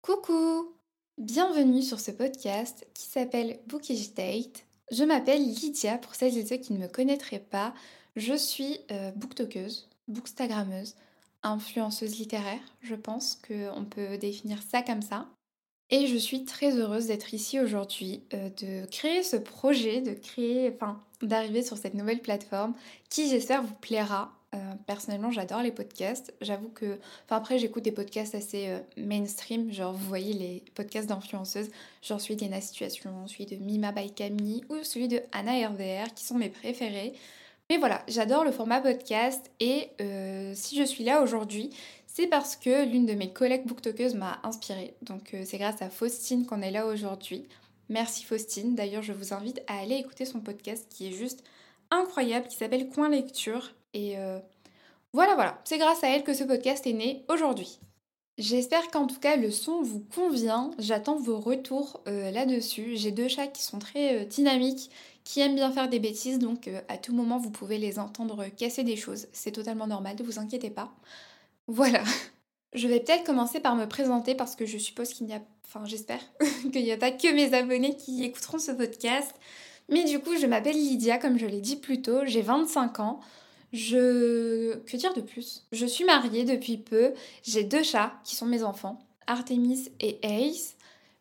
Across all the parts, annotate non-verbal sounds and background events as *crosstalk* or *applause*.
Coucou Bienvenue sur ce podcast qui s'appelle Bookish Date. Je m'appelle Lydia pour celles et ceux qui ne me connaîtraient pas. Je suis euh, bookstagrammeuse, influenceuse littéraire, je pense qu'on peut définir ça comme ça. Et je suis très heureuse d'être ici aujourd'hui, euh, de créer ce projet, de créer, enfin, d'arriver sur cette nouvelle plateforme qui j'espère vous plaira. Euh, personnellement, j'adore les podcasts. J'avoue que, enfin après, j'écoute des podcasts assez euh, mainstream, genre vous voyez les podcasts d'influenceuses, genre celui d'Ena Situation, celui de Mima by Camille ou celui de Anna RDR qui sont mes préférés. Mais voilà, j'adore le format podcast et si je suis là aujourd'hui, c'est parce que l'une de mes collègues booktokeuses m'a inspirée. Donc euh, c'est grâce à Faustine qu'on est là aujourd'hui. Merci Faustine. D'ailleurs, je vous invite à aller écouter son podcast qui est juste incroyable, qui s'appelle Coin Lecture. Et euh, voilà, voilà, c'est grâce à elle que ce podcast est né aujourd'hui. J'espère qu'en tout cas le son vous convient. J'attends vos retours euh, là-dessus. J'ai deux chats qui sont très dynamiques, qui aiment bien faire des bêtises, donc à tout moment vous pouvez les entendre casser des choses. C'est totalement normal, ne vous inquiétez pas. Voilà. Je vais peut-être commencer par me présenter parce que je suppose qu'il n'y a, enfin j'espère *laughs* qu'il n'y a pas que mes abonnés qui écouteront ce podcast. Mais du coup, je m'appelle Lydia, comme je l'ai dit plus tôt, j'ai 25 ans. Je... Que dire de plus? Je suis mariée depuis peu, j'ai deux chats qui sont mes enfants, Artemis et Ace.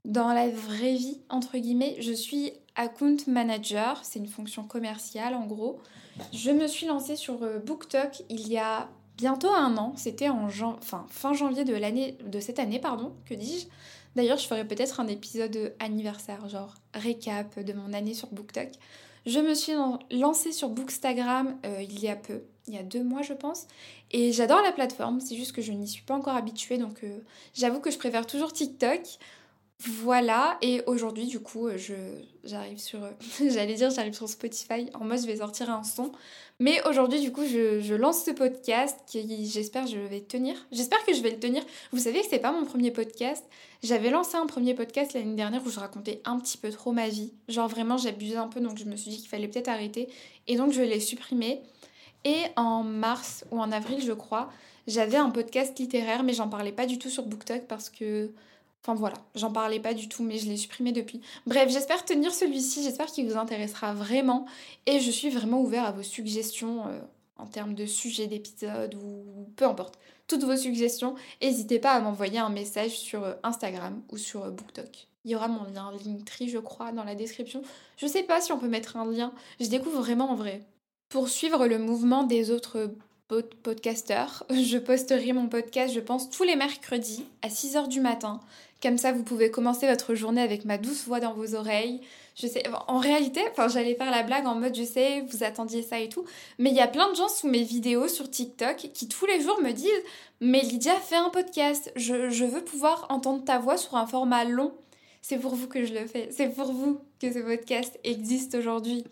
Dans la vraie vie, entre guillemets, je suis account manager, c'est une fonction commerciale en gros. Je me suis lancée sur euh, BookTok il y a bientôt un an. C'était en fin janvier de, de cette année, pardon, que dis-je. D'ailleurs, je ferai peut-être un épisode anniversaire, genre récap de mon année sur BookTok. Je me suis lancée sur Bookstagram euh, il y a peu, il y a deux mois je pense, et j'adore la plateforme, c'est juste que je n'y suis pas encore habituée, donc euh, j'avoue que je préfère toujours TikTok. Voilà, et aujourd'hui du coup, je, j'arrive sur, *laughs* j'allais dire j'arrive sur Spotify, en mode je vais sortir un son, mais aujourd'hui du coup je, lance ce podcast qui j'espère je vais tenir, j'espère que je vais le tenir. Vous savez que c'est pas mon premier podcast, j'avais lancé un premier podcast l'année dernière où je racontais un petit peu trop ma vie, genre vraiment j'abusais un peu donc je me suis dit qu'il fallait peut-être arrêter, et donc je l'ai supprimé. Et en mars ou en avril je crois, j'avais un podcast littéraire mais j'en parlais pas du tout sur BookTok parce que Enfin voilà, j'en parlais pas du tout, mais je l'ai supprimé depuis. Bref, j'espère tenir celui-ci, j'espère qu'il vous intéressera vraiment. Et je suis vraiment ouvert à vos suggestions euh, en termes de sujets d'épisodes ou peu importe. Toutes vos suggestions, n'hésitez pas à m'envoyer un message sur euh, Instagram ou sur euh, BookTok. Il y aura mon lien Linktree, je crois, dans la description. Je sais pas si on peut mettre un lien, je découvre vraiment en vrai. Pour suivre le mouvement des autres podcasteurs, *laughs* je posterai mon podcast, je pense, tous les mercredis à 6h du matin. Comme ça, vous pouvez commencer votre journée avec ma douce voix dans vos oreilles. Je sais, en réalité, enfin, j'allais faire la blague en mode, je sais, vous attendiez ça et tout. Mais il y a plein de gens sous mes vidéos sur TikTok qui tous les jours me disent, mais Lydia, fais un podcast. Je, je veux pouvoir entendre ta voix sur un format long. C'est pour vous que je le fais. C'est pour vous que ce podcast existe aujourd'hui.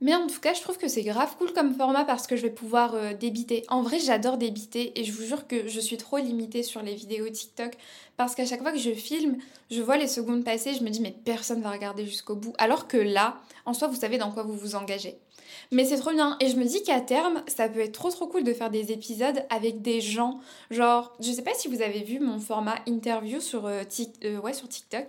Mais en tout cas, je trouve que c'est grave cool comme format parce que je vais pouvoir euh, débiter. En vrai, j'adore débiter et je vous jure que je suis trop limitée sur les vidéos TikTok parce qu'à chaque fois que je filme, je vois les secondes passer, je me dis mais personne va regarder jusqu'au bout. Alors que là, en soi, vous savez dans quoi vous vous engagez. Mais c'est trop bien et je me dis qu'à terme, ça peut être trop trop cool de faire des épisodes avec des gens. Genre, je sais pas si vous avez vu mon format interview sur, euh, euh, sur TikTok.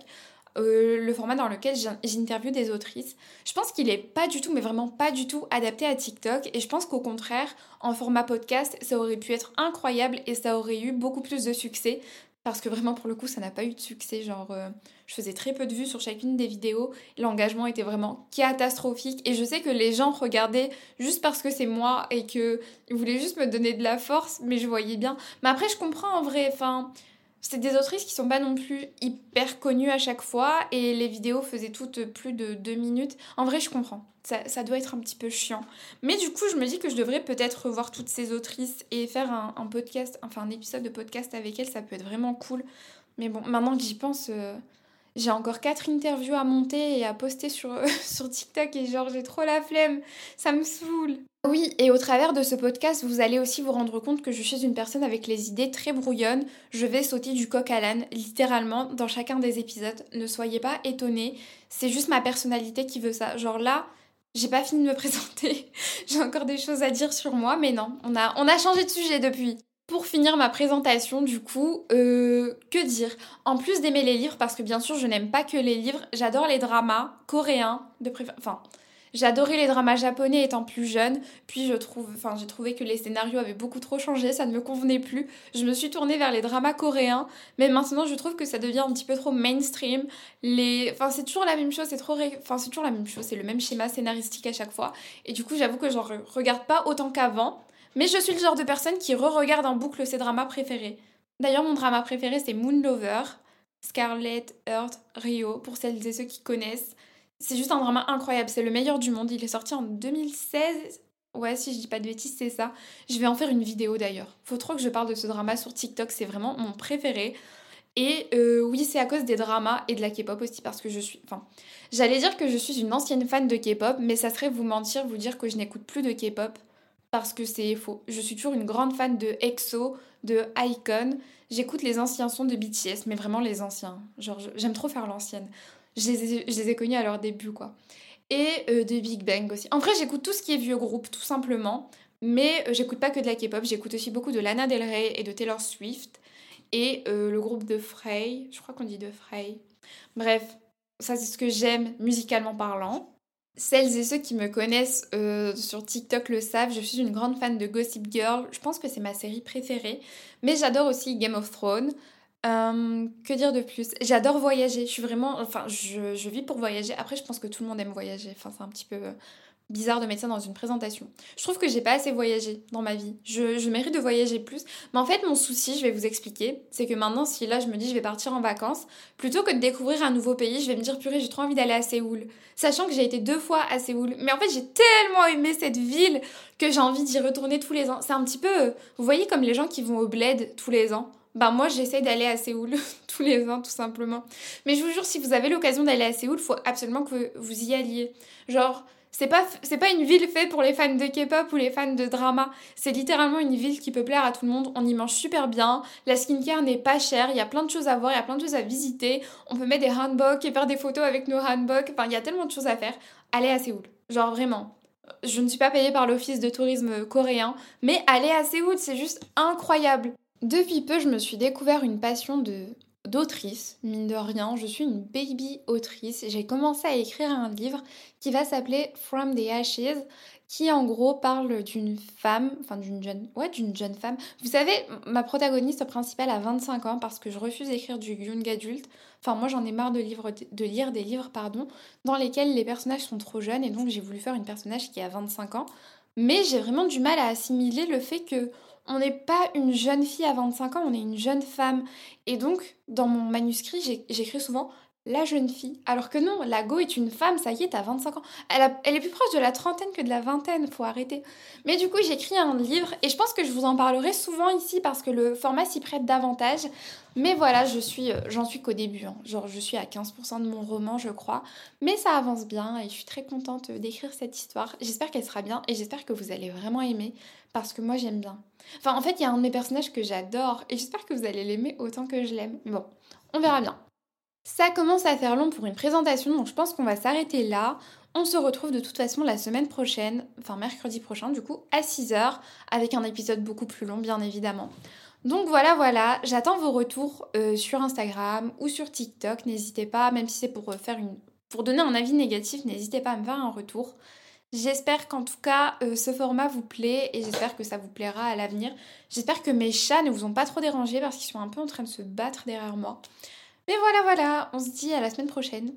Euh, le format dans lequel j'interviewe des autrices. Je pense qu'il est pas du tout, mais vraiment pas du tout adapté à TikTok. Et je pense qu'au contraire, en format podcast, ça aurait pu être incroyable et ça aurait eu beaucoup plus de succès. Parce que vraiment, pour le coup, ça n'a pas eu de succès. Genre, euh, je faisais très peu de vues sur chacune des vidéos. L'engagement était vraiment catastrophique. Et je sais que les gens regardaient juste parce que c'est moi et qu'ils voulaient juste me donner de la force. Mais je voyais bien. Mais après, je comprends en vrai. Enfin, c'est des autrices qui sont pas non plus hyper connues à chaque fois et les vidéos faisaient toutes plus de deux minutes. En vrai, je comprends. Ça, doit être un petit peu chiant. Mais du coup, je me dis que je devrais peut-être revoir toutes ces autrices et faire un, podcast, enfin un épisode de podcast avec elles. Ça peut être vraiment cool. Mais bon, maintenant que j'y pense, euh, j'ai encore quatre interviews à monter et à poster sur, *laughs* sur TikTok et genre j'ai trop la flemme. Ça me saoule. Oui, et au travers de ce podcast, vous allez aussi vous rendre compte que je suis une personne avec les idées très brouillonnes. Je vais sauter du coq à l'âne, littéralement, dans chacun des épisodes. Ne soyez pas étonnés, c'est juste ma personnalité qui veut ça. Genre là, j'ai pas fini de me *laughs* présenter, j'ai encore des choses à dire sur moi, mais non, on a, changé de sujet depuis. Pour finir ma présentation, du coup, euh, que dire? En plus d'aimer les livres, parce que bien sûr je n'aime pas que les livres, j'adore les dramas coréens, de préférence. Enfin, J'adorais les dramas japonais étant plus jeune, puis je trouve, enfin, j'ai trouvé que les scénarios avaient beaucoup trop changé, ça ne me convenait plus. Je me suis tournée vers les dramas coréens, mais maintenant je trouve que ça devient un petit peu trop mainstream. Les, enfin, c'est toujours la même chose, c'est trop, enfin, c'est toujours la même chose, c'est le même schéma scénaristique à chaque fois. Et du coup, j'avoue que j'en regarde pas autant qu'avant, mais je suis le genre de personne qui re-regarde en boucle ses dramas préférés. D'ailleurs, mon drama préféré c'est Moon Lover, Scarlet Heart Rio, pour celles et ceux qui connaissent. C'est juste un drama incroyable, c'est le meilleur du monde. Il est sorti en 2016. Ouais, si je dis pas de bêtises, c'est ça. Je vais en faire une vidéo d'ailleurs. Faut trop que je parle de ce drama sur TikTok, c'est vraiment mon préféré. Et euh, oui, c'est à cause des dramas et de la K-pop aussi, parce que je suis. Enfin, j'allais dire que je suis une ancienne fan de K-pop, mais ça serait vous mentir, vous dire que je n'écoute plus de K-pop, parce que c'est faux. Je suis toujours une grande fan de EXO, de Icon. J'écoute les anciens sons de BTS, mais vraiment les anciens. Genre, j'aime trop faire l'ancienne. Je les, ai, connus à leur début, quoi. Et euh, de Big Bang aussi. En vrai, j'écoute tout ce qui est vieux groupe, tout simplement. Mais euh, j'écoute pas que de la K-pop, j'écoute aussi beaucoup de Lana Del Rey et de Taylor Swift. Et euh, le groupe de Frey, je crois qu'on dit de Frey. Bref, ça c'est ce que j'aime musicalement parlant. Celles et ceux qui me connaissent sur TikTok le savent, je suis une grande fan de Gossip Girl. Je pense que c'est ma série préférée. Mais j'adore aussi Game of Thrones. Euh, que dire de plus? J'adore voyager. Je suis vraiment. Enfin, je, je, vis pour voyager. Après, je pense que tout le monde aime voyager. Enfin, c'est un petit peu euh, bizarre de mettre ça dans une présentation. Je trouve que j'ai pas assez voyagé dans ma vie. Je, je, mérite de voyager plus. Mais en fait, mon souci, je vais vous expliquer, c'est que maintenant, si là, je me dis je vais partir en vacances, plutôt que de découvrir un nouveau pays, je vais me dire purée, j'ai trop envie d'aller à Séoul. Sachant que j'ai été deux fois à Séoul. Mais en fait, j'ai tellement aimé cette ville que j'ai envie d'y retourner tous les ans. C'est un petit peu. Vous voyez, comme les gens qui vont au bled tous les ans bah moi j'essaie d'aller à Séoul *laughs* tous les ans tout simplement. Mais je vous jure si vous avez l'occasion d'aller à Séoul, faut absolument que vous y alliez. Genre c'est pas c'est pas une ville faite pour les fans de K-pop ou les fans de drama, c'est littéralement une ville qui peut plaire à tout le monde. On y mange super bien, la skincare n'est pas chère, il y a plein de choses à voir, il y a plein de choses à visiter. On peut mettre des handboks et faire des photos avec nos handboks. Enfin, il y a tellement de choses à faire. Allez à Séoul. Genre vraiment. Je ne suis pas payée par l'office de tourisme coréen, mais allez à Séoul, c'est juste incroyable. Depuis peu, je me suis découvert une passion de d'autrice, mine de rien, je suis une baby autrice. J'ai commencé à écrire un livre qui va s'appeler From the Ashes, qui en gros parle d'une femme, enfin d'une jeune, ouais, d'une jeune femme. Vous savez, ma protagoniste principale a 25 ans parce que je refuse d'écrire du young adulte. Enfin, moi j'en ai marre de, de lire des livres, pardon, dans lesquels les personnages sont trop jeunes et donc j'ai voulu faire une personnage qui a 25 ans. Mais j'ai vraiment du mal à assimiler le fait que on n'est pas une jeune fille à 25 ans, on est une jeune femme. Et donc, dans mon manuscrit, j'écris souvent la jeune fille. Alors que non, la Go est une femme, ça y est, t'as 25 ans. Elle, est plus proche de la trentaine que de la vingtaine, faut arrêter. Mais du coup, j'écris un livre et je pense que je vous en parlerai souvent ici parce que le format s'y prête davantage. Mais voilà, je suis, euh, j'en suis qu'au début. Hein. Genre, je suis à 15% de mon roman, je crois. Mais ça avance bien et je suis très contente d'écrire cette histoire. J'espère qu'elle sera bien et j'espère que vous allez vraiment aimer parce que moi, j'aime bien. Enfin, en fait, il y a un de mes personnages que j'adore et j'espère que vous allez l'aimer autant que je l'aime. Bon, on verra bien. Ça commence à faire long pour une présentation, donc je pense qu'on va s'arrêter là. On se retrouve de toute façon la semaine prochaine, enfin mercredi prochain du coup, à 6h, avec un épisode beaucoup plus long bien évidemment. Donc voilà, voilà, j'attends vos retours euh, sur Instagram ou sur TikTok. N'hésitez pas, même si c'est pour euh, faire une, pour donner un avis négatif, n'hésitez pas à me faire un retour. J'espère qu'en tout cas euh, ce format vous plaît et j'espère que ça vous plaira à l'avenir. J'espère que mes chats ne vous ont pas trop dérangé parce qu'ils sont un peu en train de se battre derrière moi. Mais voilà, voilà, on se dit à la semaine prochaine.